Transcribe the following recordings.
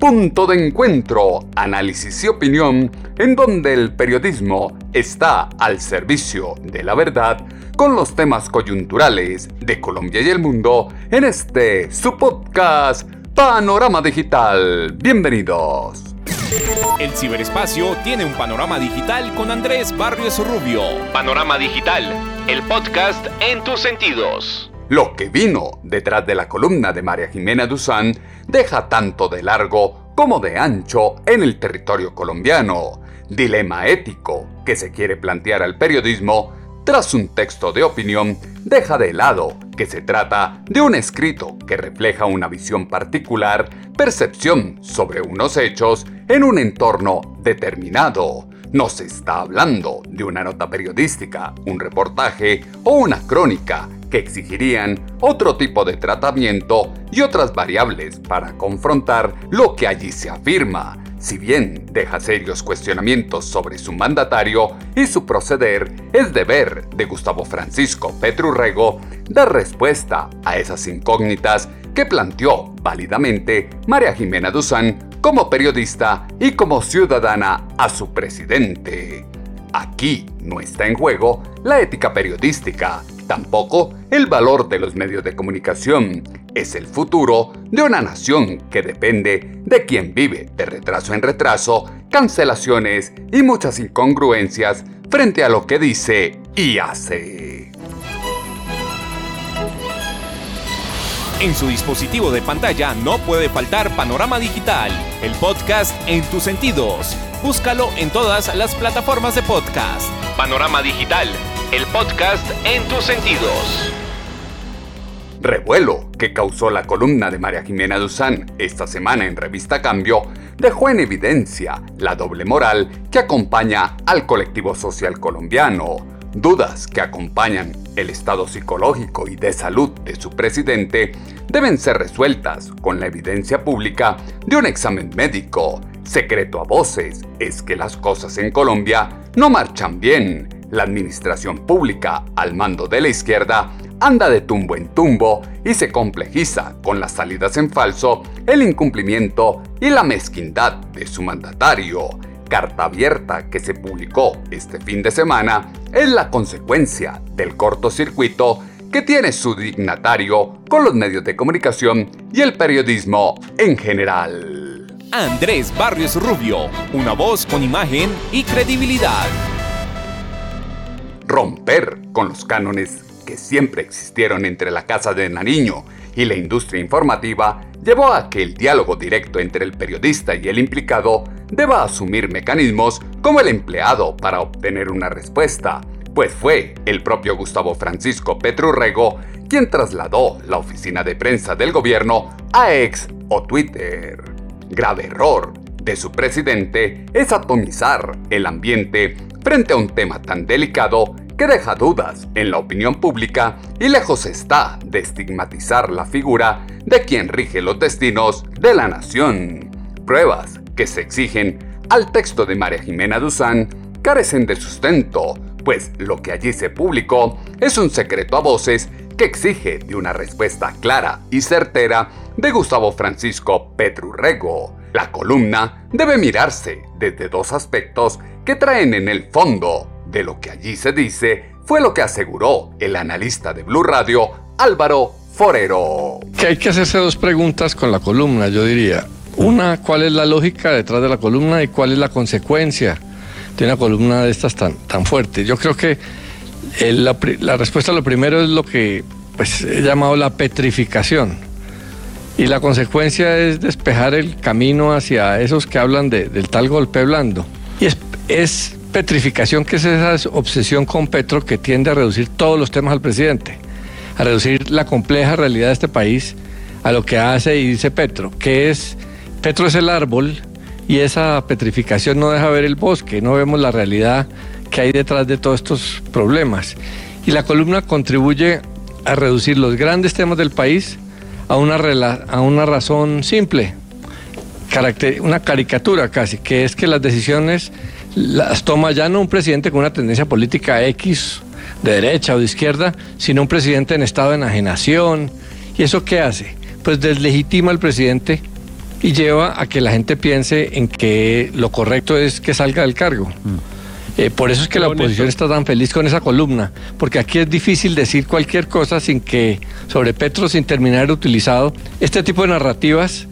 punto de encuentro, análisis y opinión, en donde el periodismo está al servicio de la verdad con los temas coyunturales de Colombia y el mundo en este su podcast Panorama Digital. Bienvenidos. El ciberespacio tiene un panorama digital con Andrés Barrios Rubio. Panorama Digital, el podcast en tus sentidos. Lo que vino detrás de la columna de María Jimena Duzán deja tanto de largo como de ancho en el territorio colombiano. Dilema ético que se quiere plantear al periodismo tras un texto de opinión deja de lado que se trata de un escrito que refleja una visión particular, percepción sobre unos hechos en un entorno determinado. No se está hablando de una nota periodística, un reportaje o una crónica que exigirían otro tipo de tratamiento y otras variables para confrontar lo que allí se afirma, si bien deja serios cuestionamientos sobre su mandatario y su proceder, es deber de Gustavo Francisco Petrurrego dar respuesta a esas incógnitas que planteó válidamente María Jimena Duzán como periodista y como ciudadana a su presidente. Aquí no está en juego la ética periodística, Tampoco el valor de los medios de comunicación es el futuro de una nación que depende de quien vive de retraso en retraso, cancelaciones y muchas incongruencias frente a lo que dice y hace. En su dispositivo de pantalla no puede faltar Panorama Digital, el podcast en tus sentidos. Búscalo en todas las plataformas de podcast. Panorama Digital el podcast en tus sentidos. Revuelo que causó la columna de María Jimena Duzán esta semana en Revista Cambio dejó en evidencia la doble moral que acompaña al colectivo social colombiano, dudas que acompañan el estado psicológico y de salud de su presidente deben ser resueltas con la evidencia pública de un examen médico. Secreto a voces es que las cosas en Colombia no marchan bien la administración pública al mando de la izquierda anda de tumbo en tumbo y se complejiza con las salidas en falso, el incumplimiento y la mezquindad de su mandatario. Carta abierta que se publicó este fin de semana es la consecuencia del cortocircuito que tiene su dignatario con los medios de comunicación y el periodismo en general. Andrés Barrios Rubio, una voz con imagen y credibilidad romper con los cánones que siempre existieron entre la Casa de Nariño y la industria informativa llevó a que el diálogo directo entre el periodista y el implicado deba asumir mecanismos como el empleado para obtener una respuesta, pues fue el propio Gustavo Francisco Petrurrego quien trasladó la oficina de prensa del gobierno a ex o Twitter. Grave error de su presidente es atomizar el ambiente frente a un tema tan delicado que deja dudas en la opinión pública y lejos está de estigmatizar la figura de quien rige los destinos de la nación. Pruebas que se exigen al texto de María Jimena Duzán carecen de sustento, pues lo que allí se publicó es un secreto a voces que exige de una respuesta clara y certera de Gustavo Francisco Petrurrego. La columna debe mirarse desde dos aspectos que traen en el fondo de lo que allí se dice fue lo que aseguró el analista de Blue Radio, Álvaro Forero. Que hay que hacerse dos preguntas con la columna, yo diría. Una, ¿cuál es la lógica detrás de la columna y cuál es la consecuencia de una columna de estas tan, tan fuerte? Yo creo que la, respuesta a lo primero es lo que pues, he llamado la petrificación. Y la consecuencia es despejar el camino hacia esos que hablan del tal golpe blando. Y es, es petrificación que es esa obsesión con Petro que tiende a reducir todos los temas al presidente, a reducir la compleja realidad de este país a lo que hace y dice Petro, que es, Petro es el árbol y esa petrificación no deja ver el bosque, no vemos la realidad que hay detrás de todos estos problemas. Y la columna contribuye a reducir los grandes temas del país a una, a una razón simple, una caricatura casi, que es que las decisiones las toma ya no un presidente con una tendencia política X, de derecha o de izquierda, sino un presidente en estado de enajenación. ¿Y eso qué hace? Pues deslegitima al presidente y lleva a que la gente piense en que lo correcto es que salga del cargo. Mm. Eh, por eso es que la oposición está tan feliz con esa columna, porque aquí es difícil decir cualquier cosa sin que, sobre Petro, sin terminar utilizado. Este tipo de narrativas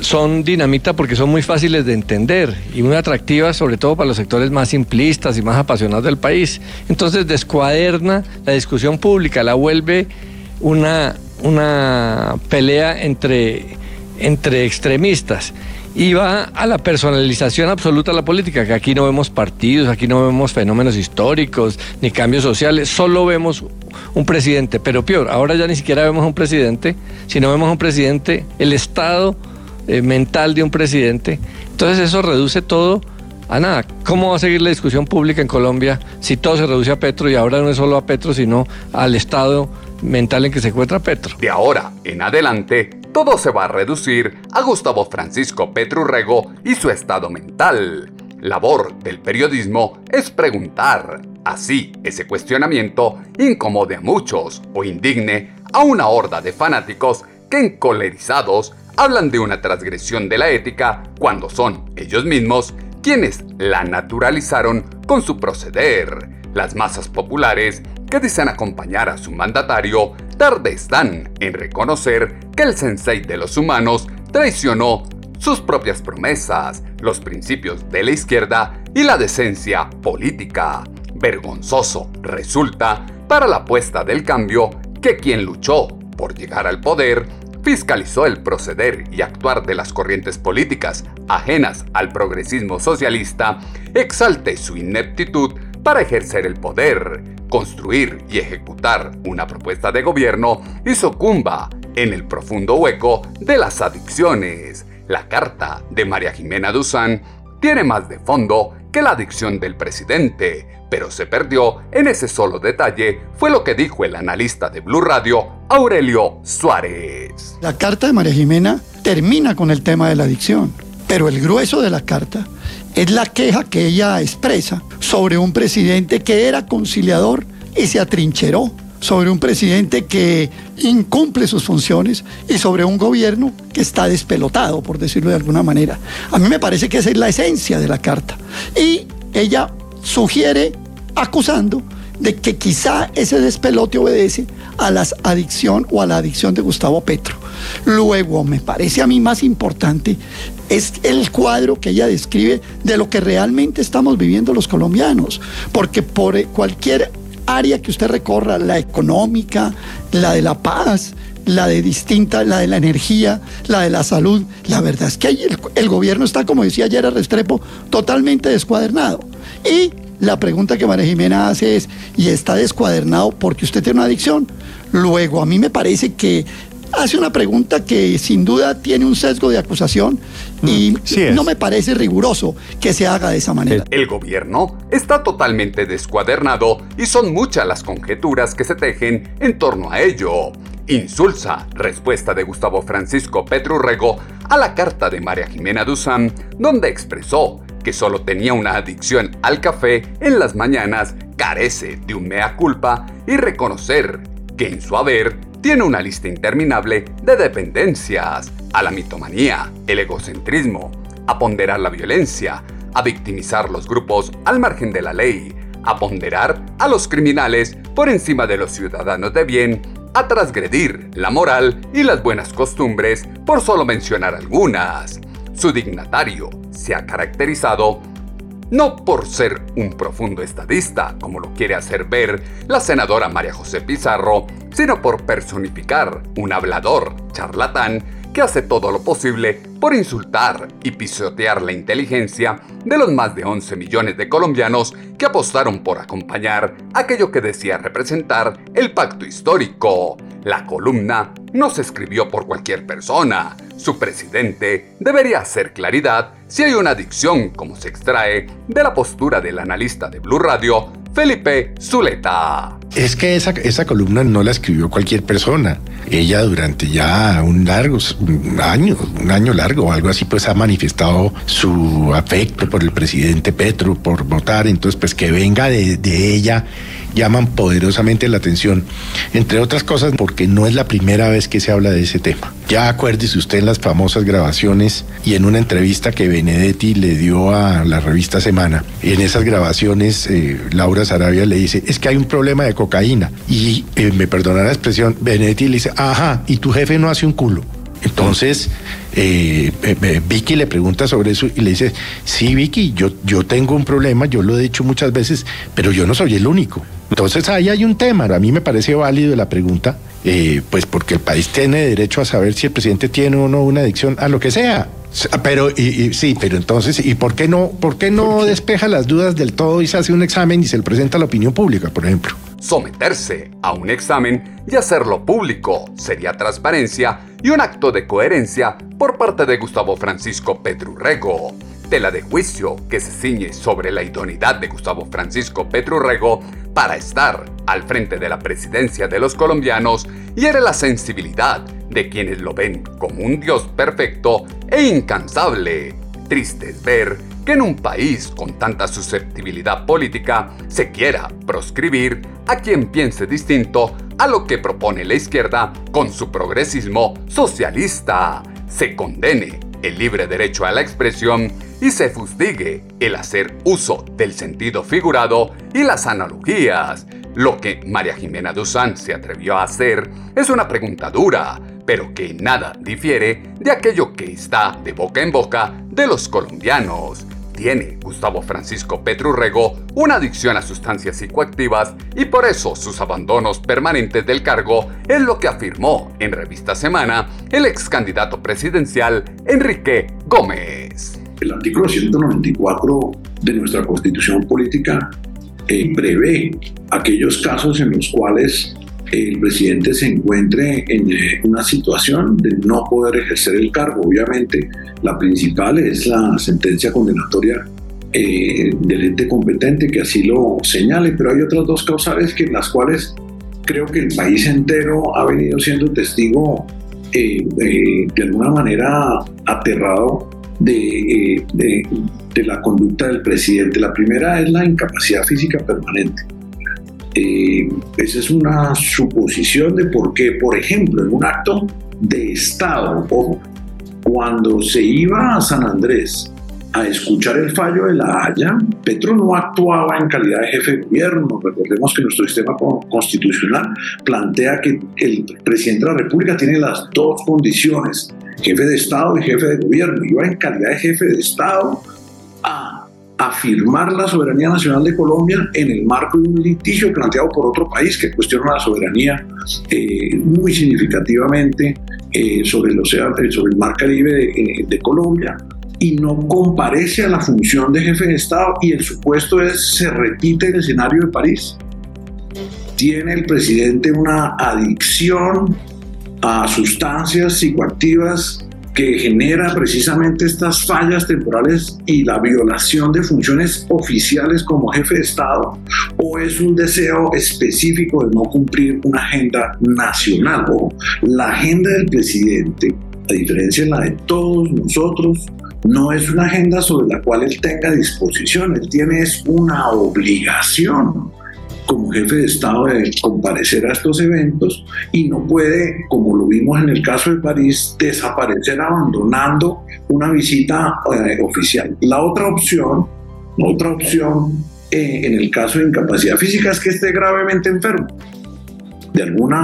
son dinamita porque son muy fáciles de entender y muy atractivas, sobre todo para los sectores más simplistas y más apasionados del país. Entonces descuaderna la discusión pública, la vuelve una, una pelea entre, entre extremistas y va a la personalización absoluta de la política, que aquí no vemos partidos, aquí no vemos fenómenos históricos ni cambios sociales, solo vemos un presidente, pero peor, ahora ya ni siquiera vemos un presidente, sino vemos un presidente, el estado eh, mental de un presidente, entonces eso reduce todo a nada. ¿Cómo va a seguir la discusión pública en Colombia si todo se reduce a Petro y ahora no es solo a Petro, sino al estado mental en que se encuentra Petro? De ahora en adelante, todo se va a reducir a Gustavo Francisco Petrurrego y su estado mental. Labor del periodismo es preguntar. Así, ese cuestionamiento incomode a muchos o indigne a una horda de fanáticos que encolerizados hablan de una transgresión de la ética cuando son ellos mismos quienes la naturalizaron con su proceder. Las masas populares que dicen acompañar a su mandatario tarde están en reconocer que el sensei de los humanos traicionó sus propias promesas, los principios de la izquierda y la decencia política. Vergonzoso resulta para la apuesta del cambio que quien luchó por llegar al poder fiscalizó el proceder y actuar de las corrientes políticas ajenas al progresismo socialista, exalte su ineptitud para ejercer el poder, construir y ejecutar una propuesta de gobierno y sucumba en el profundo hueco de las adicciones. La carta de María Jimena Duzán tiene más de fondo que la adicción del presidente, pero se perdió en ese solo detalle, fue lo que dijo el analista de Blue Radio, Aurelio Suárez. La carta de María Jimena termina con el tema de la adicción, pero el grueso de la carta es la queja que ella expresa sobre un presidente que era conciliador y se atrincheró, sobre un presidente que incumple sus funciones y sobre un gobierno que está despelotado, por decirlo de alguna manera. A mí me parece que esa es la esencia de la carta. Y ella sugiere, acusando, de que quizá ese despelote obedece a la adicción o a la adicción de Gustavo Petro. Luego, me parece a mí más importante es el cuadro que ella describe de lo que realmente estamos viviendo los colombianos, porque por cualquier área que usted recorra, la económica, la de la paz, la de distinta, la de la energía, la de la salud, la verdad es que el, el gobierno está, como decía ayer a Restrepo, totalmente descuadernado. Y la pregunta que María Jimena hace es, ¿y está descuadernado porque usted tiene una adicción? Luego, a mí me parece que hace una pregunta que sin duda tiene un sesgo de acusación y mm, no me parece riguroso que se haga de esa manera. El gobierno está totalmente descuadernado y son muchas las conjeturas que se tejen en torno a ello. Insulsa respuesta de Gustavo Francisco Petrurrego a la carta de María Jimena Duzán, donde expresó que solo tenía una adicción al café en las mañanas, carece de un mea culpa y reconocer que en su haber tiene una lista interminable de dependencias, a la mitomanía, el egocentrismo, a ponderar la violencia, a victimizar los grupos al margen de la ley, a ponderar a los criminales por encima de los ciudadanos de bien, a transgredir la moral y las buenas costumbres, por solo mencionar algunas. Su dignatario se ha caracterizado no por ser un profundo estadista, como lo quiere hacer ver la senadora María José Pizarro, sino por personificar un hablador, charlatán, que hace todo lo posible por insultar y pisotear la inteligencia de los más de 11 millones de colombianos que apostaron por acompañar aquello que decía representar el pacto histórico. La columna no se escribió por cualquier persona. Su presidente debería hacer claridad si hay una adicción como se extrae de la postura del analista de Blue Radio, Felipe Zuleta. Es que esa, esa columna no la escribió cualquier persona. Ella durante ya un largo un año, un año largo o algo así, pues ha manifestado su afecto por el presidente Petro, por votar. Entonces, pues que venga de, de ella llaman poderosamente la atención, entre otras cosas porque no es la primera vez que se habla de ese tema. Ya acuérdese usted en las famosas grabaciones y en una entrevista que Benedetti le dio a la revista Semana. En esas grabaciones, eh, Laura Sarabia le dice, es que hay un problema de cocaína. Y eh, me perdona la expresión, Benedetti le dice, ajá, y tu jefe no hace un culo. Entonces, eh, Vicky le pregunta sobre eso y le dice, sí, Vicky, yo, yo tengo un problema, yo lo he dicho muchas veces, pero yo no soy el único. Entonces ahí hay un tema, a mí me parece válido la pregunta, eh, pues porque el país tiene derecho a saber si el presidente tiene o no una adicción a lo que sea. Pero y, sí, pero entonces, ¿y por qué no, por qué no despeja las dudas del todo y se hace un examen y se le presenta a la opinión pública, por ejemplo? Someterse a un examen y hacerlo público sería transparencia y un acto de coherencia por parte de Gustavo Francisco Pedrurrego tela de juicio que se ciñe sobre la idoneidad de Gustavo Francisco Petrurrego para estar al frente de la presidencia de los colombianos y era la sensibilidad de quienes lo ven como un dios perfecto e incansable. Triste es ver que en un país con tanta susceptibilidad política se quiera proscribir a quien piense distinto a lo que propone la izquierda con su progresismo socialista. Se condene el libre derecho a la expresión y se fustigue el hacer uso del sentido figurado y las analogías. Lo que María Jimena Duzán se atrevió a hacer es una pregunta dura, pero que nada difiere de aquello que está de boca en boca de los colombianos. Tiene Gustavo Francisco Petrurrego una adicción a sustancias psicoactivas y por eso sus abandonos permanentes del cargo es lo que afirmó en Revista Semana el ex candidato presidencial Enrique Gómez. El artículo 194 de nuestra constitución política eh, prevé aquellos casos en los cuales el presidente se encuentre en eh, una situación de no poder ejercer el cargo. Obviamente, la principal es la sentencia condenatoria eh, del ente competente que así lo señale, pero hay otras dos causales que las cuales creo que el país entero ha venido siendo testigo de alguna manera aterrado eh, de, de, la conducta del presidente. La primera es la incapacidad física permanente. Eh, esa es una suposición de por qué, por ejemplo, en un acto de Estado, ojo, cuando se iba a San Andrés a escuchar el fallo de la Haya, Petro no actuaba en calidad de jefe de gobierno. Recordemos que nuestro sistema constitucional plantea que el presidente de la República tiene las dos condiciones, jefe de Estado y jefe de gobierno. Iba en calidad de jefe de Estado a afirmar la soberanía nacional de Colombia en el marco de un litigio planteado por otro país que cuestiona la soberanía eh, muy significativamente eh, sobre, el océano, sobre el mar Caribe de, eh, de Colombia y no comparece a la función de jefe de Estado y el supuesto es se repite el escenario de París. Tiene el presidente una adicción a sustancias psicoactivas que genera precisamente estas fallas temporales y la violación de funciones oficiales como jefe de Estado, o es un deseo específico de no cumplir una agenda nacional. O la agenda del presidente, a diferencia de la de todos nosotros, no es una agenda sobre la cual él tenga disposición, él tiene una obligación como jefe de Estado de comparecer a estos eventos y no puede, como lo vimos en el caso de París, desaparecer abandonando una visita eh, oficial. La otra opción, otra opción eh, en el caso de incapacidad física es que esté gravemente enfermo de algún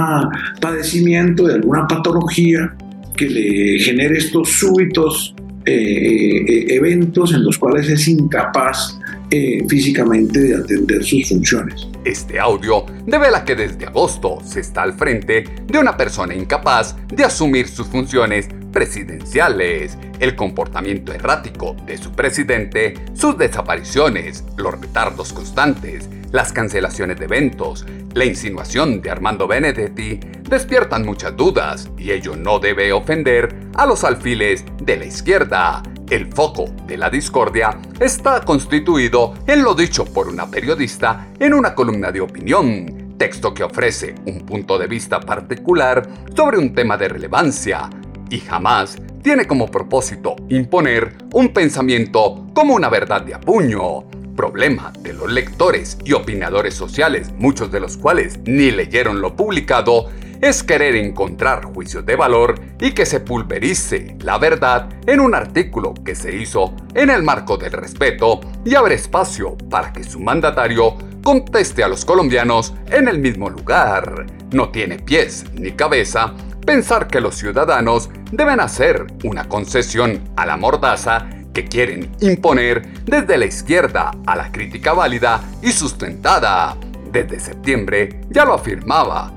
padecimiento, de alguna patología que le genere estos súbitos eh, eventos en los cuales es incapaz eh, físicamente de atender sus funciones. Este audio devela que desde agosto se está al frente de una persona incapaz de asumir sus funciones presidenciales, el comportamiento errático de su presidente, sus desapariciones, los retardos constantes, las cancelaciones de eventos, la insinuación de Armando Benedetti despiertan muchas dudas y ello no debe ofender a los alfiles de la izquierda. El foco de la discordia está constituido en lo dicho por una periodista en una columna de opinión, texto que ofrece un punto de vista particular sobre un tema de relevancia y jamás tiene como propósito imponer un pensamiento como una verdad de apuño. Problema de los lectores y opinadores sociales, muchos de los cuales ni leyeron lo publicado, es querer encontrar juicios de valor y que se pulverice la verdad en un artículo que se hizo en el marco del respeto y abre espacio para que su mandatario conteste a los colombianos en el mismo lugar. No tiene pies ni cabeza pensar que los ciudadanos deben hacer una concesión a la mordaza que quieren imponer desde la izquierda a la crítica válida y sustentada. Desde septiembre ya lo afirmaba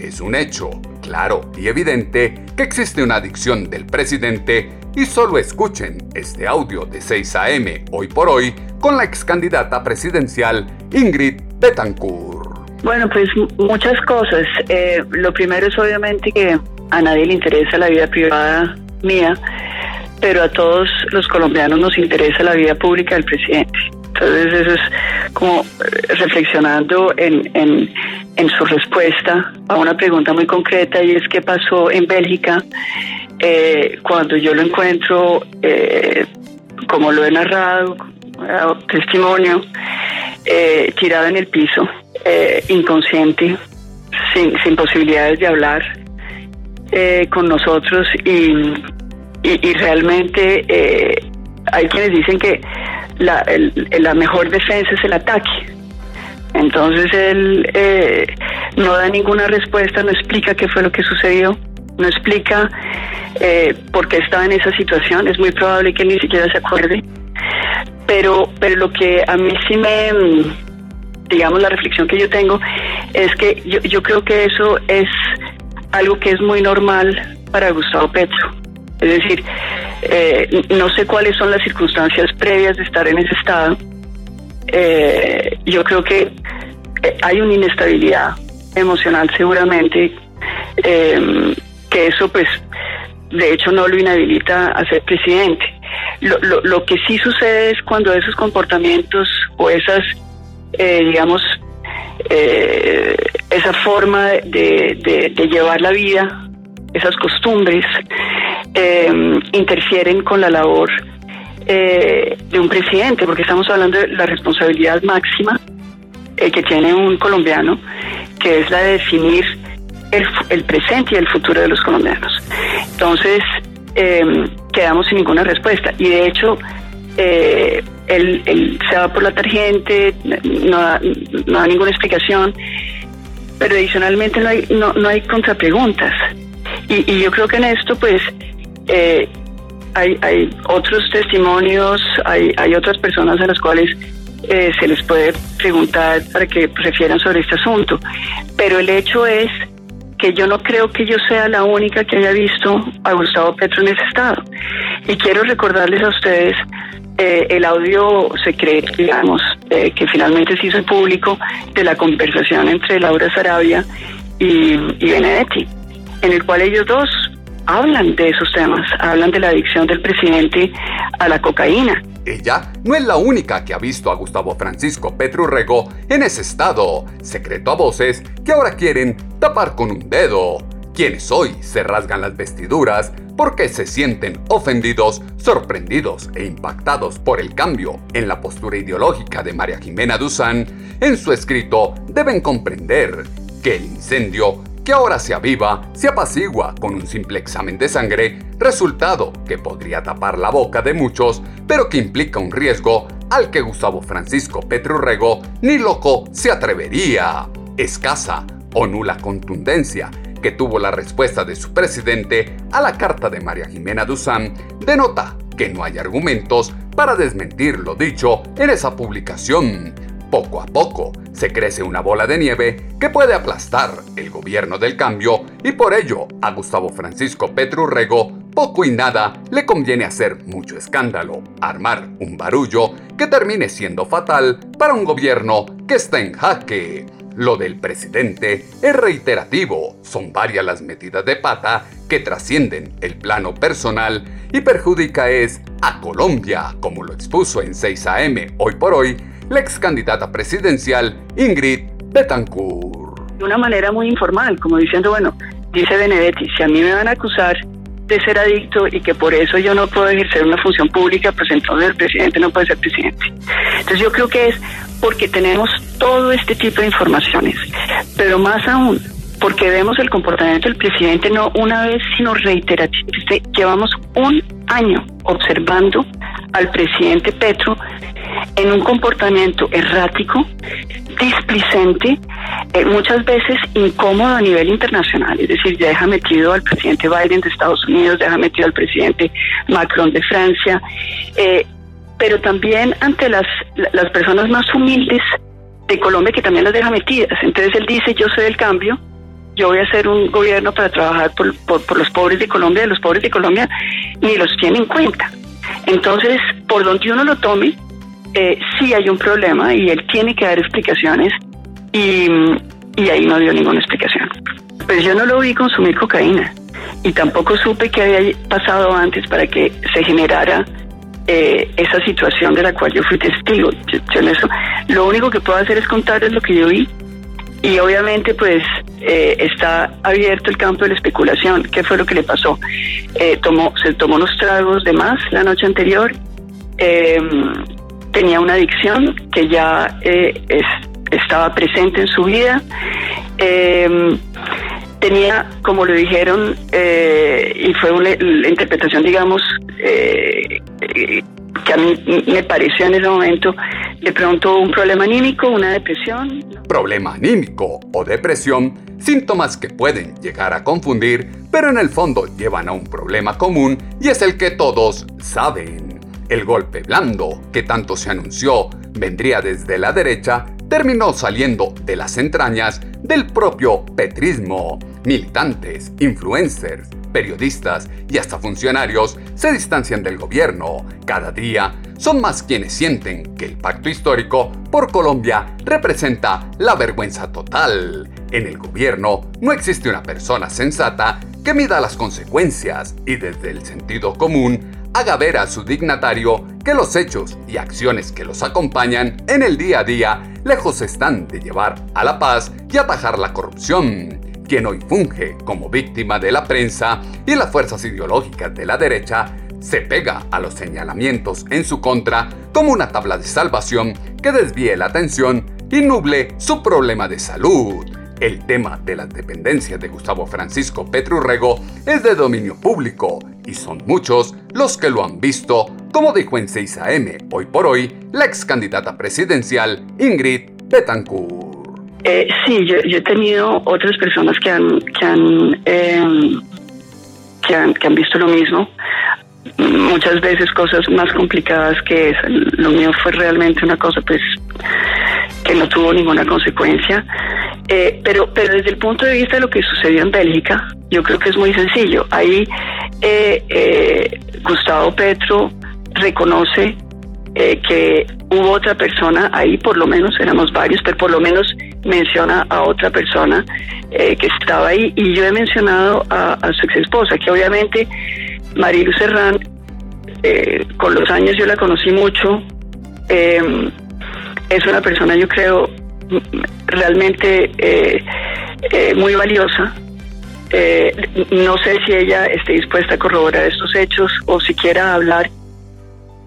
es un hecho claro y evidente que existe una adicción del presidente y solo escuchen este audio de 6 a.m. hoy por hoy con la ex candidata presidencial Ingrid Betancourt. Bueno, pues muchas cosas. Eh, lo primero es obviamente que a nadie le interesa la vida privada mía, pero a todos los colombianos nos interesa la vida pública del presidente. Entonces eso es como eh, reflexionando en, en, su respuesta a una pregunta muy concreta y es qué pasó en Bélgica eh, cuando yo lo encuentro, eh, como lo he narrado, testimonio, tirado en el piso, inconsciente, sin, sin posibilidades de hablar con nosotros y, y, realmente hay quienes dicen que la, la mejor defensa es el ataque. Entonces él eh, no da ninguna respuesta, no explica qué fue lo que sucedió, no explica eh, por qué estaba en esa situación. Es muy probable que él ni siquiera se acuerde. Pero, pero lo que a mí sí me, digamos, la reflexión que yo tengo es que yo, yo creo que eso es algo que es muy normal para Gustavo Petro. Es decir, eh, no sé cuáles son las circunstancias previas de estar en ese estado. Eh, yo creo que eh, hay una inestabilidad emocional seguramente, que eso pues de hecho no lo inhabilita a ser presidente. Lo, lo, lo que sí sucede es cuando esos comportamientos o esas, digamos, esa forma de, llevar la vida, esas costumbres, eh, interfieren con la labor eh, de un presidente, porque estamos hablando de la responsabilidad máxima eh, que tiene un colombiano, que es la de definir el, presente y el futuro de los colombianos. Entonces, quedamos sin ninguna respuesta. Y de hecho, él, se va por la tarjeta, no da, ninguna explicación, pero adicionalmente no hay, no, no hay contrapreguntas. Y, yo creo que en esto, pues, eh, hay, otros testimonios, hay, hay otras personas a las cuales eh, se les puede preguntar para que refieran sobre este asunto. Pero el hecho es que yo no creo que yo sea la única que haya visto a Gustavo Petro en ese estado. Y quiero recordarles a ustedes eh, el audio secreto, digamos, que finalmente se hizo público de la conversación entre Laura Sarabia y, Benedetti, en el cual ellos dos hablan de esos temas, hablan de la adicción del presidente a la cocaína. Ella no es la única que ha visto a Gustavo Francisco Rego en ese estado, secreto a voces que ahora quieren tapar con un dedo. Quienes hoy se rasgan las vestiduras porque se sienten ofendidos, sorprendidos e impactados por el cambio en la postura ideológica de María Jimena Duzán, en su escrito deben comprender que el incendio que ahora se aviva, se apacigua con un simple examen de sangre, resultado que podría tapar la boca de muchos, pero que implica un riesgo al que Gustavo Francisco Petrurrego ni loco se atrevería. Escasa o nula contundencia que tuvo la respuesta de su presidente a la carta de María Jimena Duzán denota que no hay argumentos para desmentir lo dicho en esa publicación. Poco a poco se crece una bola de nieve que puede aplastar el gobierno del cambio y por ello a Gustavo Francisco Petrurrego poco y nada le conviene hacer mucho escándalo, armar un barullo que termine siendo fatal para un gobierno que está en jaque. Lo del presidente es reiterativo, son varias las medidas de pata que trascienden el plano personal y perjudica es a Colombia, como lo expuso en 6 AM hoy por hoy la ex candidata presidencial Ingrid Betancourt. De una manera muy informal, como diciendo, bueno, dice Benedetti, si a mí me van a acusar de ser adicto y que por eso yo no puedo ejercer una función pública, pues entonces el presidente no puede ser presidente. Entonces yo creo que es porque tenemos todo este tipo de informaciones, pero más aún porque vemos el comportamiento del presidente no una vez, sino reiterativamente. Llevamos un año observando al presidente Petro en un comportamiento errático, displicente, eh, muchas veces incómodo a nivel internacional. Es decir, ya deja metido al presidente Biden de Estados Unidos, deja metido al presidente Macron de Francia, eh, pero también ante las, las personas más humildes de Colombia que también las deja metidas. Entonces él dice, yo soy del cambio, yo voy a hacer un gobierno para trabajar por, por, los pobres de Colombia, de los pobres de Colombia, ni los tiene en cuenta. Entonces, por donde uno lo tome, eh, sí hay un problema y él tiene que dar explicaciones y, y ahí no dio ninguna explicación. Pues yo no lo vi consumir cocaína y tampoco supe qué había pasado antes para que se generara eh, esa situación de la cual yo fui testigo. Yo, eso, lo único que puedo hacer es contarles lo que yo vi y obviamente pues eh, está abierto el campo de la especulación. ¿Qué fue lo que le pasó? tomó, se tomó unos tragos de más la noche anterior. Eh, tenía una adicción que ya eh, estaba presente en su vida. Em, tenía, como lo dijeron, eh, y fue una, la interpretación, digamos, eh, que a mí me pareció en ese momento, de pronto un problema anímico, una depresión. Problema anímico o depresión, síntomas que pueden llegar a confundir, pero en el fondo llevan a un problema común y es el que todos saben. El golpe blando, que tanto se anunció vendría desde la derecha, terminó saliendo de las entrañas del propio petrismo. Militantes, influencers, periodistas y hasta funcionarios se distancian del gobierno. Cada día son más quienes sienten que el pacto histórico por Colombia representa la vergüenza total. En el gobierno no existe una persona sensata que mida las consecuencias y desde el sentido común haga ver a su dignatario que los hechos y acciones que los acompañan en el día a día lejos están de llevar a la paz y atajar la corrupción. Quien hoy funge como víctima de la prensa y las fuerzas ideológicas de la derecha se pega a los señalamientos en su contra como una tabla de salvación que desvíe la atención y nuble su problema de salud. El tema de las dependencias de Gustavo Francisco Petrurrego es de dominio público y son muchos los que lo han visto, como dijo en 6 AM hoy por hoy la ex candidata presidencial Ingrid Betancourt. Eh, sí, yo, he tenido otras personas que han, que han, em, que han, que han visto lo mismo muchas veces cosas más complicadas que esa. Lo mío fue realmente una cosa pues que no tuvo ninguna consecuencia. Eh, pero, pero desde el punto de vista de lo que sucedió en Bélgica, yo creo que es muy sencillo. Ahí eh, eh, Gustavo Petro reconoce que hubo otra persona, ahí por lo menos éramos varios, pero por lo menos menciona a otra persona que estaba ahí. Y yo he mencionado a, su ex esposa, que obviamente Marilu Serrán, con los años yo la conocí mucho. es una persona, yo creo, realmente eh, eh, muy valiosa. Eh, no sé si ella esté dispuesta a corroborar estos hechos o siquiera hablar,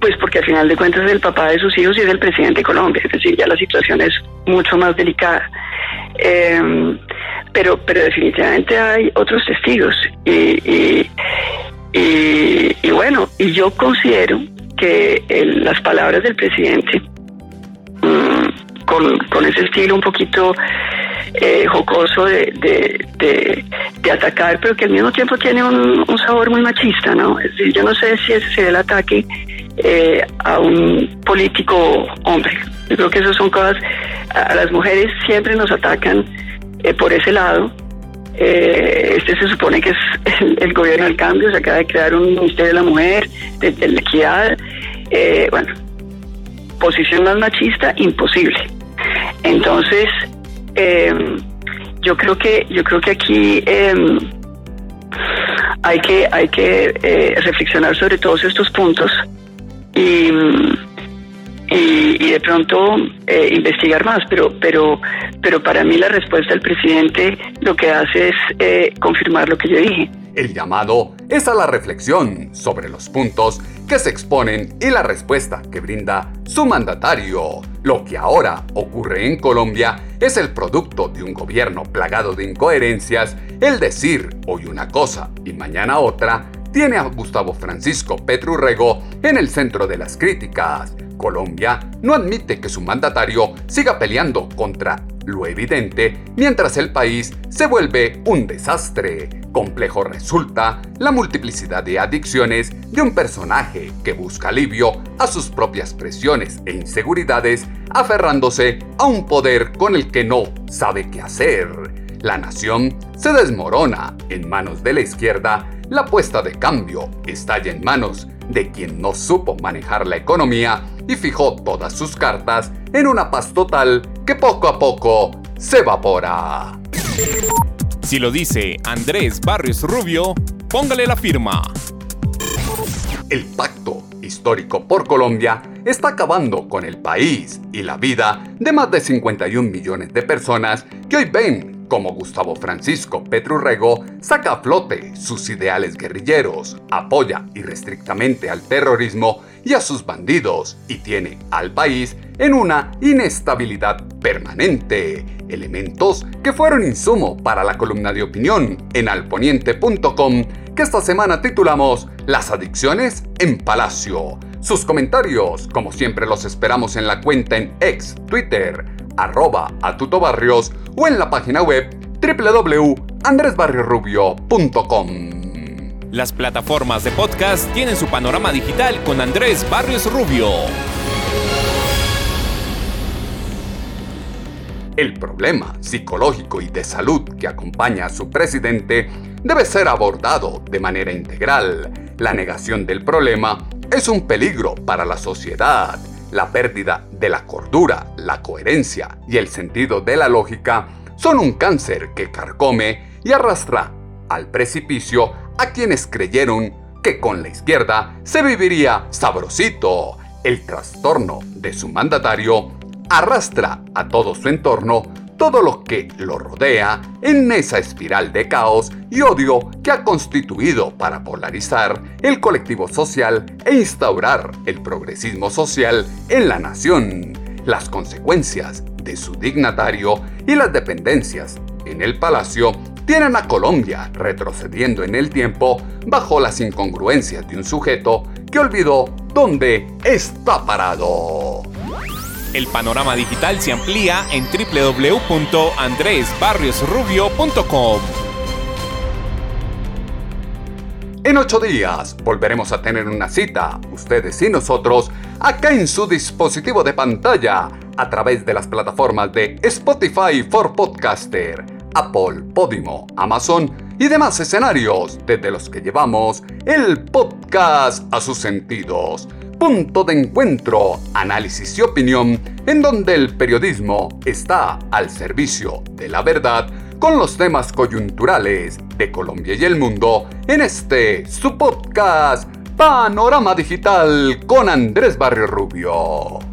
pues porque al final de cuentas es el papá de sus hijos y es el presidente de Colombia, es decir, ya la situación es mucho más delicada. Em, pero, pero definitivamente hay otros testigos y, y, bueno, y yo considero que las palabras del presidente con, ese estilo un poquito eh, jocoso de, de, atacar, pero que al mismo tiempo tiene un, sabor muy machista, ¿no? Es decir, yo no sé si ese sería el ataque eh, a un político hombre. Yo creo que esas son cosas, a las mujeres siempre nos atacan eh, por ese lado. Eh, este se supone que es el, gobierno del cambio, se acaba de crear un Ministerio de la Mujer, de, la Equidad. bueno, posición más machista, imposible. Entonces, yo creo que yo creo que aquí em, hay que hay que reflexionar sobre todos estos puntos y, y, de pronto eh, investigar más, pero, pero, pero para mí la respuesta del presidente lo que hace es eh, confirmar lo que yo dije. El llamado es a la reflexión sobre los puntos que se exponen y la respuesta que brinda su mandatario. Lo que ahora ocurre en Colombia es el producto de un gobierno plagado de incoherencias, el decir hoy una cosa y mañana otra, tiene a Gustavo Francisco Petrurrego en el centro de las críticas. Colombia no admite que su mandatario siga peleando contra lo evidente mientras el país se vuelve un desastre. Complejo resulta la multiplicidad de adicciones de un personaje que busca alivio a sus propias presiones e inseguridades aferrándose a un poder con el que no sabe qué hacer. La nación se desmorona en manos de la izquierda la apuesta de cambio está ya en manos de quien no supo manejar la economía y fijó todas sus cartas en una paz total que poco a poco se evapora. Si lo dice Andrés Barrios Rubio, póngale la firma. El pacto histórico por Colombia está acabando con el país y la vida de más de 51 millones de personas que hoy ven como Gustavo Francisco Petrurrego saca a flote sus ideales guerrilleros, apoya irrestrictamente al terrorismo y a sus bandidos y tiene al país en una inestabilidad permanente. Elementos que fueron insumo para la columna de opinión en alponiente.com que esta semana titulamos Las adicciones en Palacio. Sus comentarios, como siempre, los esperamos en la cuenta en ex Twitter, arroba atutobarrios o en la página web www.andresbarriosrubio.com. Las plataformas de podcast tienen su panorama digital con Andrés Barrios Rubio. El problema psicológico y de salud que acompaña a su presidente debe ser abordado de manera integral. La negación del problema es un peligro para la sociedad la pérdida de la cordura, la coherencia y el sentido de la lógica son un cáncer que carcome y arrastra al precipicio a quienes creyeron que con la izquierda se viviría sabrosito. El trastorno de su mandatario arrastra a todo su entorno todo lo que lo rodea en esa espiral de caos y odio que ha constituido para polarizar el colectivo social e instaurar el progresismo social en la nación. Las consecuencias de su dignatario y las dependencias en el palacio tienen a Colombia retrocediendo en el tiempo bajo las incongruencias de un sujeto que olvidó dónde está parado. El panorama digital se amplía en www.andresbarriosrubio.com. En ocho días volveremos a tener una cita, ustedes y nosotros, acá en su dispositivo de pantalla, a través de las plataformas de Spotify for Podcaster, Apple, Podimo, Amazon y demás escenarios desde los que llevamos el podcast a sus sentidos punto de encuentro, análisis y opinión, en donde el periodismo está al servicio de la verdad con los temas coyunturales de Colombia y el mundo en este su podcast Panorama Digital con Andrés Barrio Rubio.